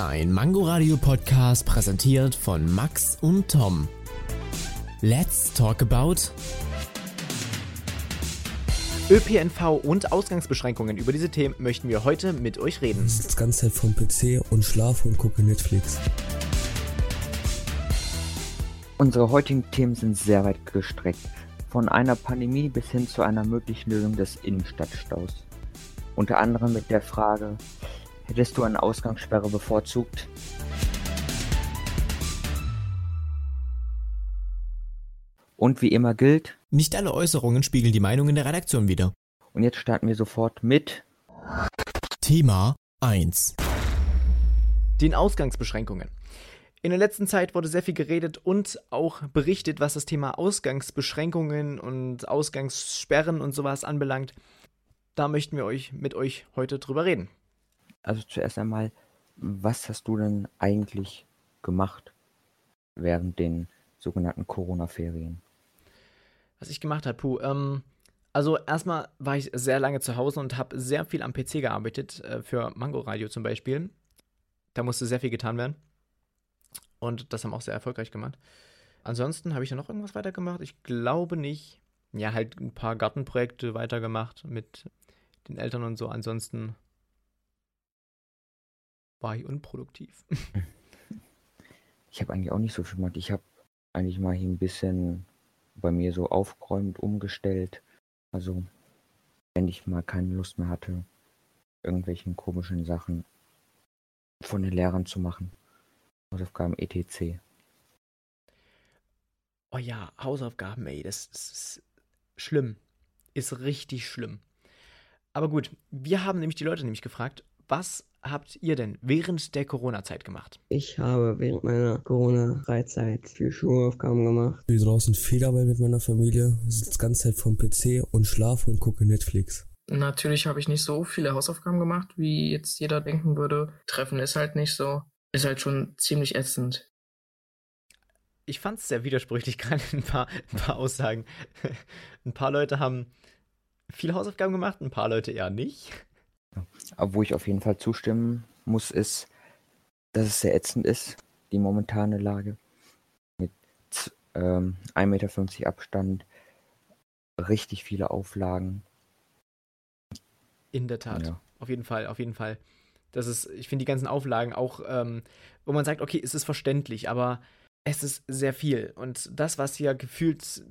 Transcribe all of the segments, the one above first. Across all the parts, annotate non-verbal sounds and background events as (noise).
Ein Mangoradio Podcast präsentiert von Max und Tom. Let's talk about ÖPNV und Ausgangsbeschränkungen. Über diese Themen möchten wir heute mit euch reden. Ich sitze die ganze Zeit vom PC und schlafe und gucke Netflix. Unsere heutigen Themen sind sehr weit gestreckt. Von einer Pandemie bis hin zu einer möglichen Lösung des Innenstadtstaus. Unter anderem mit der Frage, hättest du eine Ausgangssperre bevorzugt? Und wie immer gilt, Nicht alle Äußerungen spiegeln die Meinungen der Redaktion wider. und jetzt starten wir sofort mit Thema 1. Den Ausgangsbeschränkungen. In der letzten Zeit wurde sehr viel geredet und auch berichtet, was das Thema Ausgangsbeschränkungen und Ausgangssperren und sowas anbelangt. Da möchten wir euch mit euch heute drüber reden. Also zuerst einmal, was hast du denn eigentlich gemacht während den sogenannten Corona-Ferien? Was ich gemacht habe, puh, ähm, also erstmal war ich sehr lange zu Hause und habe sehr viel am PC gearbeitet, äh, für Mango Radio zum Beispiel. Da musste sehr viel getan werden. Und das haben auch sehr erfolgreich gemacht. Ansonsten habe ich da noch irgendwas weitergemacht? Ich glaube nicht. Ja, halt ein paar Gartenprojekte weitergemacht mit den Eltern und so. Ansonsten war (laughs) ich unproduktiv. Ich habe eigentlich auch nicht so viel gemacht. Ich habe eigentlich mal hier ein bisschen bei mir so aufgeräumt, umgestellt. Also, wenn ich mal keine Lust mehr hatte, irgendwelchen komischen Sachen von den Lehrern zu machen. Hausaufgaben etc. Oh ja, Hausaufgaben, ey, das, das ist schlimm. Ist richtig schlimm. Aber gut, wir haben nämlich die Leute nämlich gefragt, was habt ihr denn während der Corona-Zeit gemacht? Ich habe während meiner Corona-Freizeit viel Schulaufgaben gemacht. Ich bin draußen Federball mit meiner Familie, sitze die ganze Zeit vom PC und schlafe und gucke Netflix. Natürlich habe ich nicht so viele Hausaufgaben gemacht, wie jetzt jeder denken würde. Treffen ist halt nicht so. Ist halt schon ziemlich ätzend. Ich fand es sehr widersprüchlich, (laughs) gerade ein paar, ein paar Aussagen. (laughs) Ein paar Leute haben viele Hausaufgaben gemacht, ein paar Leute eher nicht. Aber wo ich auf jeden Fall zustimmen muss, ist, dass es sehr ätzend ist, die momentane Lage. Mit ähm, 1,50 Meter Abstand, richtig viele Auflagen. In der Tat. Ja. Auf jeden Fall, auf jeden Fall. Das ist, ich finde die ganzen Auflagen auch, ähm, wo man sagt, okay, es ist verständlich, aber es ist sehr viel. Und das, was hier gefühlt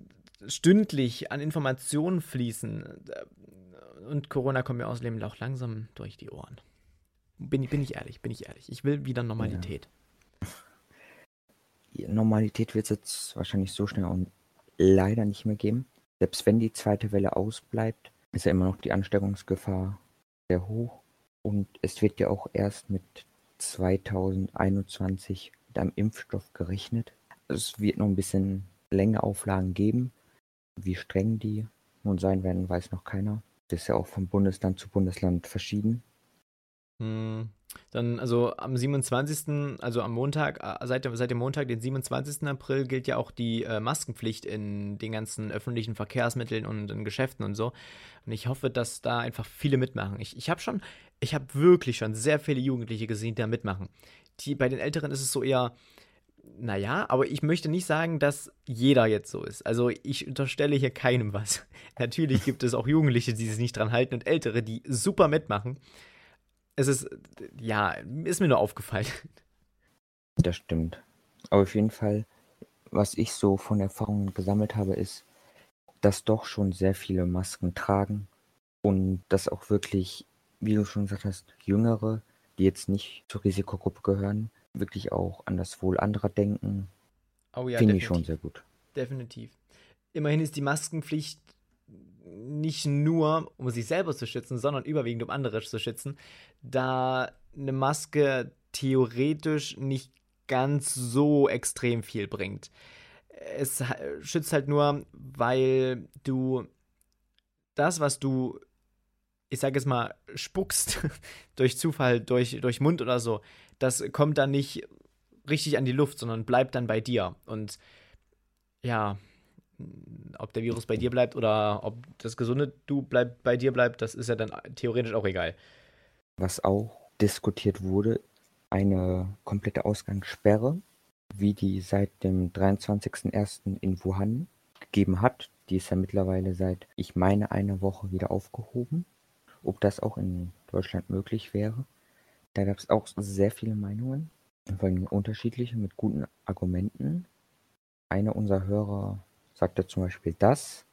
stündlich an Informationen fließen, äh, und Corona kommt mir außerdem auch langsam durch die Ohren. Bin, bin ich ehrlich, bin ich ehrlich. Ich will wieder Normalität. Normalität wird es jetzt wahrscheinlich so schnell und leider nicht mehr geben. Selbst wenn die zweite Welle ausbleibt, ist ja immer noch die Ansteckungsgefahr sehr hoch. Und es wird ja auch erst mit 2021 mit einem Impfstoff gerechnet. Es wird noch ein bisschen länger Auflagen geben. Wie streng die nun sein werden, weiß noch keiner. Ist ja auch von Bundesland zu Bundesland verschieden. Hm, Dann, also am 27., also am Montag, äh, seit, dem- seit dem Montag, den 27. April, gilt ja auch die äh, Maskenpflicht in den ganzen öffentlichen Verkehrsmitteln und in Geschäften und so. Und ich hoffe, dass da einfach viele mitmachen. Ich, ich habe schon, ich habe wirklich schon sehr viele Jugendliche gesehen, die da mitmachen. Die, bei den Älteren ist es so eher, naja, aber ich möchte nicht sagen, dass jeder jetzt so ist. Also ich unterstelle hier keinem was. (laughs) Natürlich gibt es auch Jugendliche, die sich nicht dran halten und Ältere, die super mitmachen. Es ist, ja, ist mir nur aufgefallen. (laughs) Das stimmt. Aber auf jeden Fall, was ich so von Erfahrungen gesammelt habe, ist, dass doch schon sehr viele Masken tragen und dass auch wirklich, wie du schon gesagt hast, Jüngere, die jetzt nicht zur Risikogruppe gehören, wirklich auch an das Wohl anderer denken. Oh ja, Finde ich schon sehr gut. Definitiv. Immerhin ist die Maskenpflicht nicht nur, um sich selber zu schützen, sondern überwiegend, um andere zu schützen, da eine Maske theoretisch nicht ganz so extrem viel bringt. Es schützt halt nur, weil du das, was du, ich sage jetzt mal, spuckst, (laughs) durch Zufall, durch, durch Mund oder so, das kommt dann nicht richtig an die Luft, sondern bleibt dann bei dir. Und ja, ob der Virus bei dir bleibt oder ob das gesunde Du bleibt, bei dir bleibt, das ist ja dann theoretisch auch egal. Was auch diskutiert wurde, eine komplette Ausgangssperre, wie die seit dem 23.01. in Wuhan gegeben hat. Die ist ja mittlerweile seit, ich meine, einer Woche wieder aufgehoben. Ob das auch in Deutschland möglich wäre. Da gab es auch sehr viele Meinungen, vor allem unterschiedliche mit guten Argumenten. Einer unserer Hörer sagte zum Beispiel das.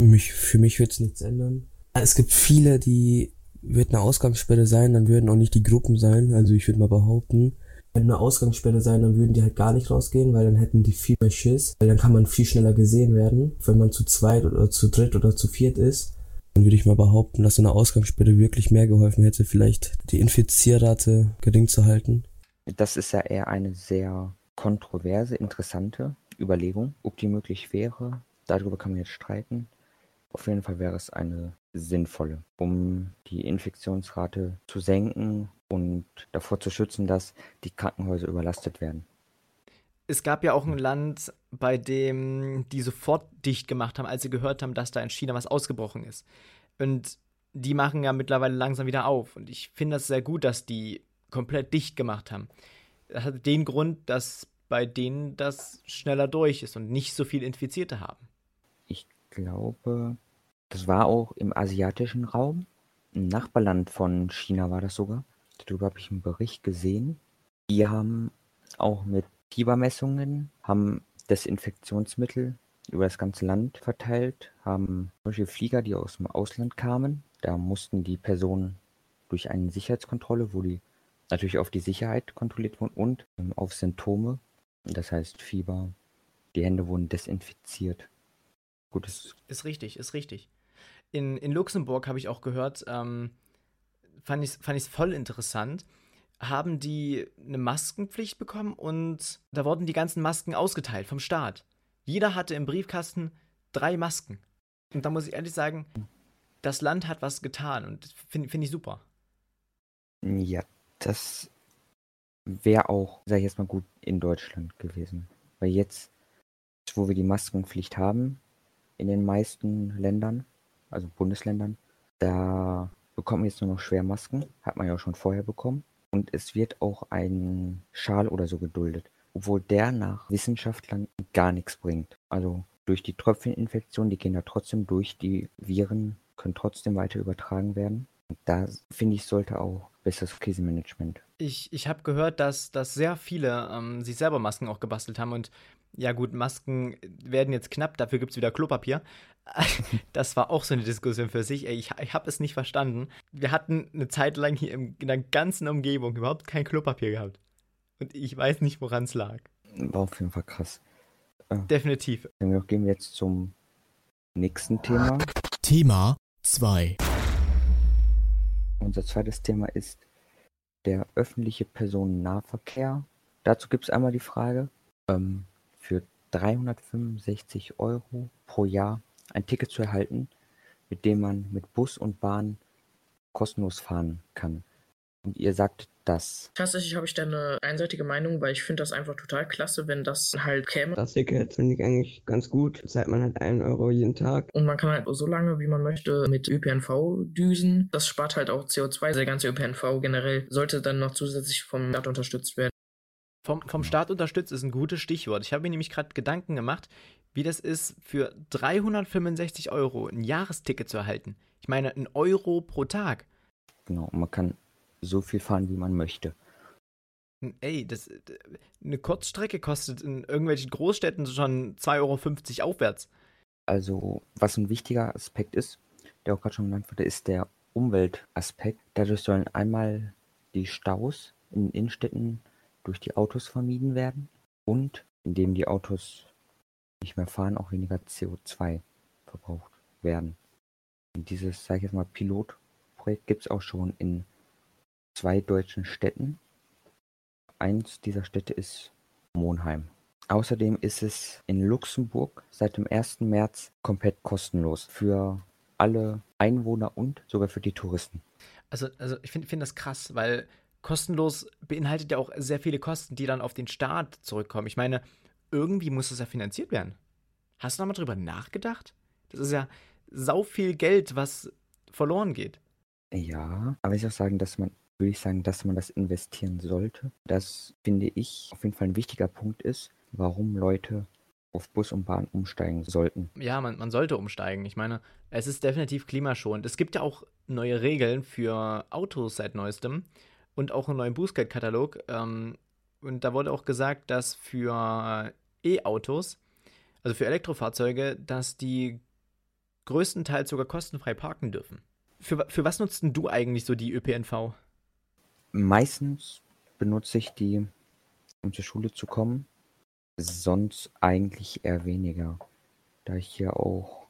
Mich, für mich wird es nichts ändern. Es gibt viele, die wird eine Ausgangssperre sein, dann würden auch nicht die Gruppen sein. Also ich würde mal behaupten, wenn eine Ausgangssperre sein, dann würden die halt gar nicht rausgehen, weil dann hätten die viel mehr Schiss, weil dann kann man viel schneller gesehen werden, wenn man zu zweit oder zu dritt oder zu viert ist. Dann würde ich mal behaupten, dass so eine Ausgangssperre wirklich mehr geholfen hätte, vielleicht die Infizierrate gering zu halten. Das ist ja eher eine sehr kontroverse, interessante Überlegung, ob die möglich wäre. Darüber kann man jetzt streiten. Auf jeden Fall wäre es eine sinnvolle, um die Infektionsrate zu senken und davor zu schützen, dass die Krankenhäuser überlastet werden. Es gab ja auch ein Land, bei dem die sofort dicht gemacht haben, als sie gehört haben, dass da in China was ausgebrochen ist. Und die machen ja mittlerweile langsam wieder auf. Und ich finde das sehr gut, dass die komplett dicht gemacht haben. Das hat den Grund, dass bei denen das schneller durch ist und nicht so viel Infizierte haben. Ich glaube, das war auch im asiatischen Raum. Ein Nachbarland von China war das sogar. Darüber habe ich einen Bericht gesehen. Die haben auch mit Fiebermessungen, haben Desinfektionsmittel über das ganze Land verteilt, haben solche Flieger, die aus dem Ausland kamen. Da mussten die Personen durch eine Sicherheitskontrolle, wo die natürlich auf die Sicherheit kontrolliert wurden und ähm, auf Symptome, das heißt Fieber. Die Hände wurden desinfiziert. Gut, ist, ist richtig, ist richtig. In, in Luxemburg habe ich auch gehört, ähm, fand ich es fand voll interessant, haben die eine Maskenpflicht bekommen und da wurden die ganzen Masken ausgeteilt vom Staat. Jeder hatte im Briefkasten drei Masken. Und da muss ich ehrlich sagen, das Land hat was getan und finde find ich super. Ja, das wäre auch, sag ich jetzt mal gut, in Deutschland gewesen. Weil jetzt, wo wir die Maskenpflicht haben, in den meisten Ländern, also Bundesländern, da bekommt man jetzt nur noch schwer Masken. Hat man ja auch schon vorher bekommen. Und es wird auch ein Schal oder so geduldet. Obwohl der nach Wissenschaftlern gar nichts bringt. Also durch die Tröpfcheninfektion, die gehen da trotzdem durch. Die Viren können trotzdem weiter übertragen werden. Und da finde ich, sollte auch besseres Krisenmanagement. Ich, ich habe gehört, dass, dass sehr viele ähm, sich selber Masken auch gebastelt haben und ja gut, Masken werden jetzt knapp, dafür gibt es wieder Klopapier. (laughs) Das war auch so eine Diskussion für sich. Ey, ich, ich habe es nicht verstanden. Wir hatten eine Zeit lang hier in der ganzen Umgebung überhaupt kein Klopapier gehabt. Und ich weiß nicht, woran es lag. War auf jeden Fall krass. Äh, Definitiv. Dann gehen wir jetzt zum nächsten Thema. Thema 2. Unser zweites Thema ist der öffentliche Personennahverkehr. Dazu gibt es einmal die Frage, ähm, für 365 Euro pro Jahr ein Ticket zu erhalten, mit dem man mit Bus und Bahn kostenlos fahren kann. Und ihr sagt das. Tatsächlich habe ich da eine einseitige Meinung, weil ich finde das einfach total klasse, wenn das halt käme. Das Ticket finde ich eigentlich ganz gut. Zahlt man halt einen Euro jeden Tag. Und man kann halt so lange, wie man möchte, mit ÖPNV düsen. Das spart halt auch CO2. Der ganze ÖPNV generell sollte dann noch zusätzlich vom Staat unterstützt werden. Vom, vom Staat unterstützt ist ein gutes Stichwort. Ich habe mir nämlich gerade Gedanken gemacht, wie das ist, für 365 Euro ein Jahresticket zu erhalten. Ich meine, ein Euro pro Tag. Genau, man kann so viel fahren, wie man möchte. Ey, das, eine Kurzstrecke kostet in irgendwelchen Großstädten schon 2,50 Euro aufwärts. Also, was ein wichtiger Aspekt ist, der auch gerade schon genannt wurde, ist der Umweltaspekt. Dadurch sollen einmal die Staus in Innenstädten durch die Autos vermieden werden und indem die Autos nicht mehr fahren, auch weniger CO2 verbraucht werden. Und dieses, sage ich jetzt mal, Pilotprojekt gibt es auch schon in zwei deutschen Städten. Eins dieser Städte ist Monheim. Außerdem ist es in Luxemburg seit dem 1. März komplett kostenlos für alle Einwohner und sogar für die Touristen. Also, also ich finde find das krass, weil kostenlos beinhaltet ja auch sehr viele Kosten, die dann auf den Staat zurückkommen. Ich meine, irgendwie muss das ja finanziert werden. Hast du da mal drüber nachgedacht? Das ist ja sau viel Geld, was verloren geht. Ja, aber ich auch sagen, dass man würde ich sagen, dass man das investieren sollte. Das finde ich auf jeden Fall ein wichtiger Punkt ist, warum Leute auf Bus und Bahn umsteigen sollten. Ja, man, man sollte umsteigen. Ich meine, es ist definitiv klimaschonend. Es gibt ja auch neue Regeln für Autos seit neuestem und auch einen neuen Bußgeldkatalog. Ähm, und da wurde auch gesagt, dass für E-Autos, also für Elektrofahrzeuge, dass die größtenteils sogar kostenfrei parken dürfen. Für, für was nutzt denn du eigentlich so die ÖPNV? Meistens benutze ich die, um zur Schule zu kommen. Sonst eigentlich eher weniger. Da ich hier auch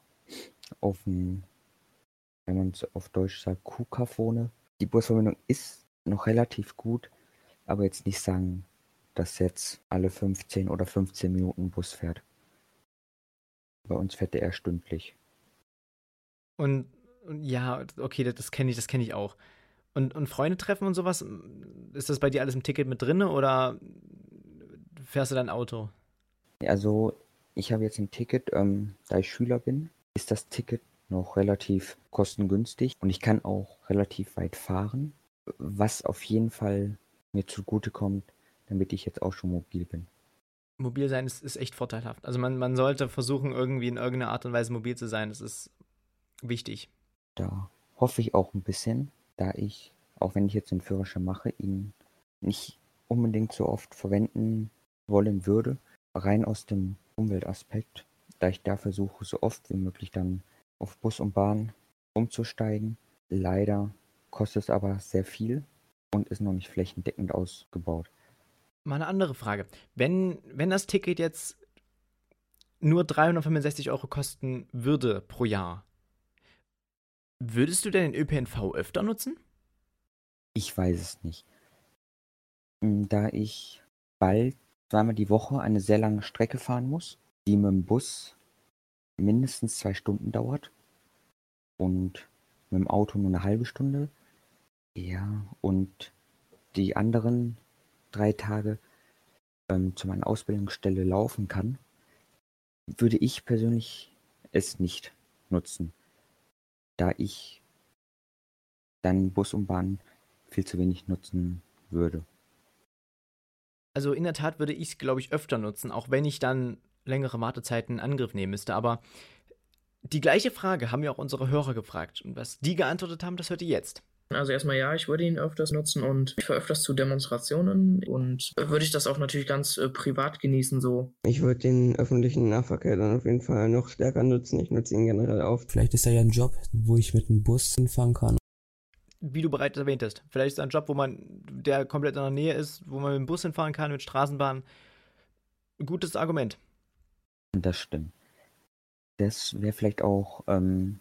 auf dem, wenn man es auf Deutsch sagt, Kuhkaff wohne. Die Busverbindung ist noch relativ gut, aber jetzt nicht sagen, dass jetzt alle 15 oder 15 Minuten Bus fährt. Bei uns fährt der eher stündlich. Und, und ja, okay, das, das kenne ich, das kenne ich auch. Und, und Freunde treffen und sowas, ist das bei dir alles im Ticket mit drin oder fährst du dein Auto? Also, ich habe jetzt ein Ticket, ähm, da ich Schüler bin, ist das Ticket noch relativ kostengünstig und ich kann auch relativ weit fahren, was auf jeden Fall mir zugutekommt, damit ich jetzt auch schon mobil bin. Mobil sein ist, ist echt vorteilhaft. Also man, man sollte versuchen, irgendwie in irgendeiner Art und Weise mobil zu sein. Das ist wichtig. Da hoffe ich auch ein bisschen, da ich, auch wenn ich jetzt den Führerschein mache, ihn nicht unbedingt so oft verwenden wollen würde, rein aus dem Umweltaspekt, da ich da versuche, so oft wie möglich dann auf Bus und Bahn umzusteigen. Leider kostet es aber sehr viel und ist noch nicht flächendeckend ausgebaut. Mal eine andere Frage. Wenn, wenn das Ticket jetzt nur 365 Euro kosten würde pro Jahr, würdest du denn den ÖPNV öfter nutzen? Ich weiß es nicht. Hm, da ich bald zweimal die Woche eine sehr lange Strecke fahren muss, die mit dem Bus mindestens zwei Stunden dauert und mit dem Auto nur eine halbe Stunde. Ja, und die anderen drei Tage ähm, zu meiner Ausbildungsstelle laufen kann, würde ich persönlich es nicht nutzen, da ich dann Bus und Bahn viel zu wenig nutzen würde. Also in der Tat würde ich es, glaube ich, öfter nutzen, auch wenn ich dann längere Wartezeiten in Angriff nehmen müsste. Aber die gleiche Frage haben ja auch unsere Hörer gefragt. Und was die geantwortet haben, das hört ihr jetzt. Also erstmal ja, ich würde ihn öfters nutzen und ich fahre öfters zu Demonstrationen und würde ich das auch natürlich ganz äh, privat genießen so. Ich würde den öffentlichen Nahverkehr dann auf jeden Fall noch stärker nutzen. Ich nutze ihn generell oft. Vielleicht ist da ja ein Job, wo ich mit dem Bus hinfahren kann. Wie du bereits erwähnt hast, vielleicht ist ein Job, wo man, der komplett in der Nähe ist, wo man mit dem Bus hinfahren kann, mit Straßenbahn. Gutes Argument. Das stimmt. Das wäre vielleicht auch, ähm,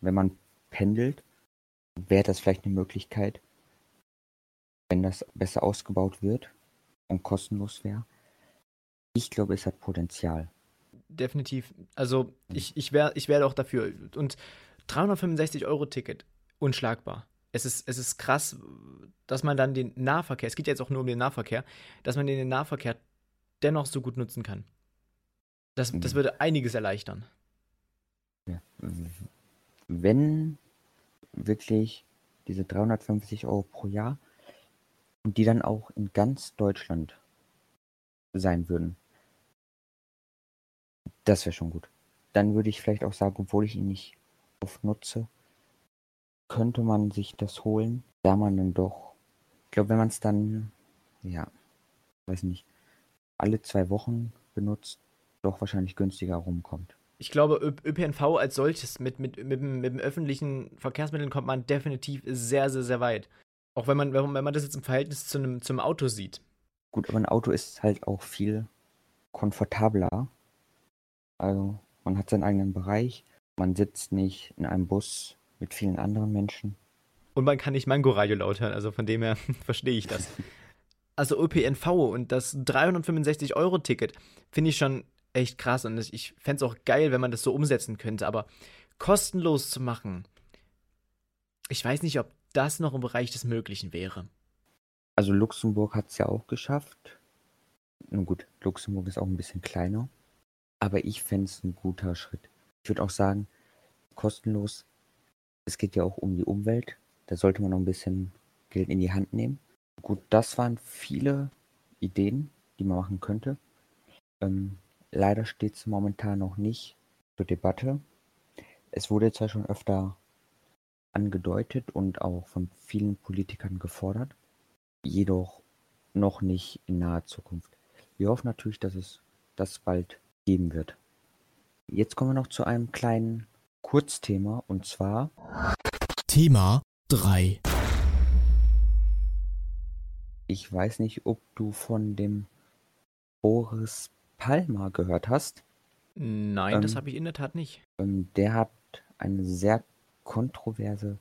wenn man pendelt, wäre das vielleicht eine Möglichkeit, wenn das besser ausgebaut wird und kostenlos wäre. Ich glaube, es hat Potenzial. Definitiv. Also ich, ich wäre ich wär auch dafür. Und 365 Euro Ticket, unschlagbar. Es ist, es ist krass, dass man dann den Nahverkehr, es geht jetzt auch nur um den Nahverkehr, dass man den Nahverkehr dennoch so gut nutzen kann. Das, das würde einiges erleichtern. Ja. Wenn wirklich diese 350 Euro pro Jahr und die dann auch in ganz Deutschland sein würden. Das wäre schon gut. Dann würde ich vielleicht auch sagen, obwohl ich ihn nicht oft nutze, könnte man sich das holen, da man dann doch, ich glaube, wenn man es dann, ja, weiß nicht, alle zwei Wochen benutzt, doch wahrscheinlich günstiger rumkommt ich glaube, ÖPNV als solches mit, mit, mit, mit dem öffentlichen Verkehrsmitteln kommt man definitiv sehr, sehr, sehr weit. Auch wenn man, wenn man das jetzt im Verhältnis zu einem, zum Auto sieht. Gut, aber ein Auto ist halt auch viel komfortabler. Also man hat seinen eigenen Bereich, man sitzt nicht in einem Bus mit vielen anderen Menschen. Und man kann nicht Mango-Radio laut hören, also von dem her (laughs) verstehe ich das. (laughs) Also ÖPNV und das 365-Euro-Ticket finde ich schon echt krass und ich fände es auch geil, wenn man das so umsetzen könnte, aber kostenlos zu machen, ich weiß nicht, ob das noch im Bereich des Möglichen wäre. Also Luxemburg hat es ja auch geschafft. Nun gut, Luxemburg ist auch ein bisschen kleiner, aber ich fände es ein guter Schritt. Ich würde auch sagen, kostenlos, es geht ja auch um die Umwelt, da sollte man noch ein bisschen Geld in die Hand nehmen. Gut, das waren viele Ideen, die man machen könnte. Ähm, leider steht es momentan noch nicht zur Debatte. Es wurde zwar schon öfter angedeutet und auch von vielen Politikern gefordert, jedoch noch nicht in naher Zukunft. Wir hoffen natürlich, dass es das bald geben wird. Jetzt kommen wir noch zu einem kleinen Kurzthema und zwar Thema 3. Ich weiß nicht, ob du von dem Boris Palmer gehört hast. Nein, Ähm, das habe ich in der Tat nicht. Ähm, der hat eine sehr kontroverse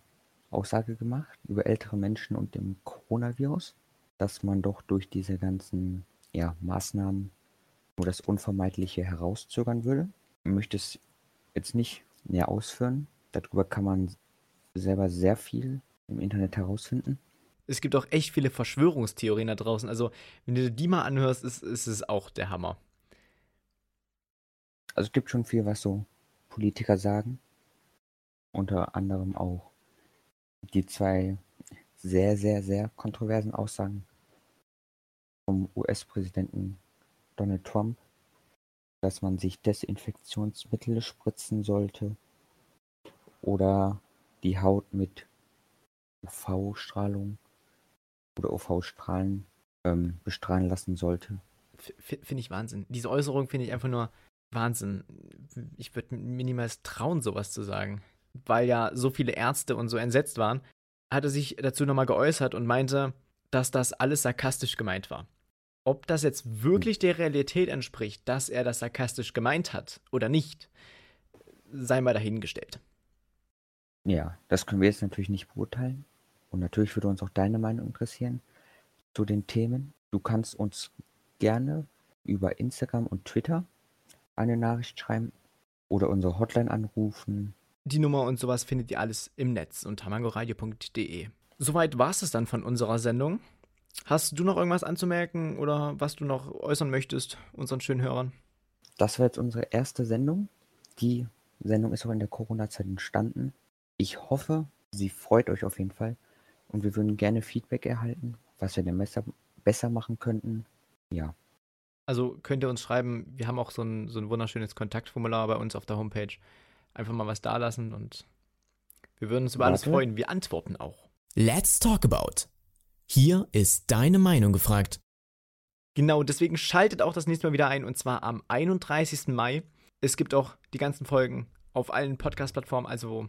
Aussage gemacht über ältere Menschen und dem Coronavirus, dass man doch durch diese ganzen ja, Maßnahmen nur das Unvermeidliche herauszögern würde. Ich möchte es jetzt nicht näher ausführen. Darüber kann man selber sehr viel im Internet herausfinden. Es gibt auch echt viele Verschwörungstheorien da draußen. Also, wenn du die mal anhörst, ist, ist es auch der Hammer. Also es gibt schon viel, was so Politiker sagen. Unter anderem auch die zwei sehr, sehr, sehr kontroversen Aussagen vom US-Präsidenten Donald Trump, dass man sich Desinfektionsmittel spritzen sollte oder die Haut mit UV-Strahlung oder UV-Strahlen ähm, bestrahlen lassen sollte. Finde ich Wahnsinn. Diese Äußerung finde ich einfach nur Wahnsinn. Ich würde mir niemals trauen, sowas zu sagen. Weil ja so viele Ärzte und so entsetzt waren, hat er sich dazu nochmal geäußert und meinte, dass das alles sarkastisch gemeint war. Ob das jetzt wirklich der Realität entspricht, dass er das sarkastisch gemeint hat oder nicht, sei mal dahingestellt. Ja, das können wir jetzt natürlich nicht beurteilen. Und natürlich würde uns auch deine Meinung interessieren zu den Themen. Du kannst uns gerne über Instagram und Twitter eine Nachricht schreiben oder unsere Hotline anrufen. Die Nummer und sowas findet ihr alles im Netz unter mangoradio.de. Soweit war es es dann von unserer Sendung. Hast du noch irgendwas anzumerken oder was du noch äußern möchtest unseren schönen Hörern? Das war jetzt unsere erste Sendung. Die Sendung ist auch in der Corona-Zeit entstanden. Ich hoffe, sie freut euch auf jeden Fall. Und wir würden gerne Feedback erhalten, was wir denn besser, besser machen könnten. Ja, Also könnt ihr uns schreiben, wir haben auch so ein, so ein wunderschönes Kontaktformular bei uns auf der Homepage. Einfach mal was dalassen und wir würden uns über alles Warte. freuen. Wir antworten auch. Let's talk about. Hier ist deine Meinung gefragt. Genau, deswegen schaltet auch das nächste Mal wieder ein und zwar am 31. Mai. Es gibt auch die ganzen Folgen auf allen Podcast-Plattformen, also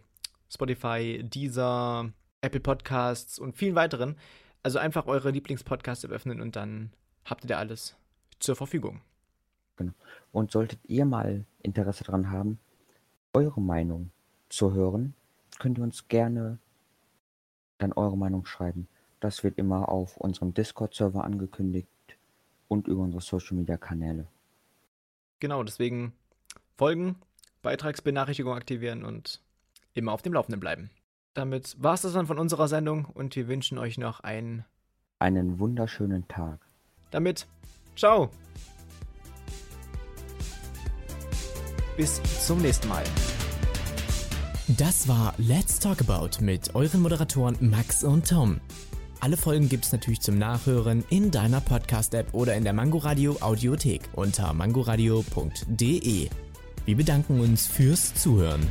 Spotify, Deezer, Apple Podcasts und vielen weiteren. Also einfach eure Lieblingspodcasts öffnen und dann habt ihr da alles zur Verfügung. Und solltet ihr mal Interesse daran haben, eure Meinung zu hören, könnt ihr uns gerne dann eure Meinung schreiben. Das wird immer auf unserem Discord-Server angekündigt und über unsere Social-Media-Kanäle. Genau, deswegen folgen, Beitragsbenachrichtigung aktivieren und immer auf dem Laufenden bleiben. Damit war es das dann von unserer Sendung und wir wünschen euch noch einen. Einen wunderschönen Tag. Damit, ciao! Bis zum nächsten Mal. Das war Let's Talk About mit euren Moderatoren Max und Tom. Alle Folgen gibt's natürlich zum Nachhören in deiner Podcast-App oder in der Mangoradio Audiothek unter mangoradio.de. Wir bedanken uns fürs Zuhören.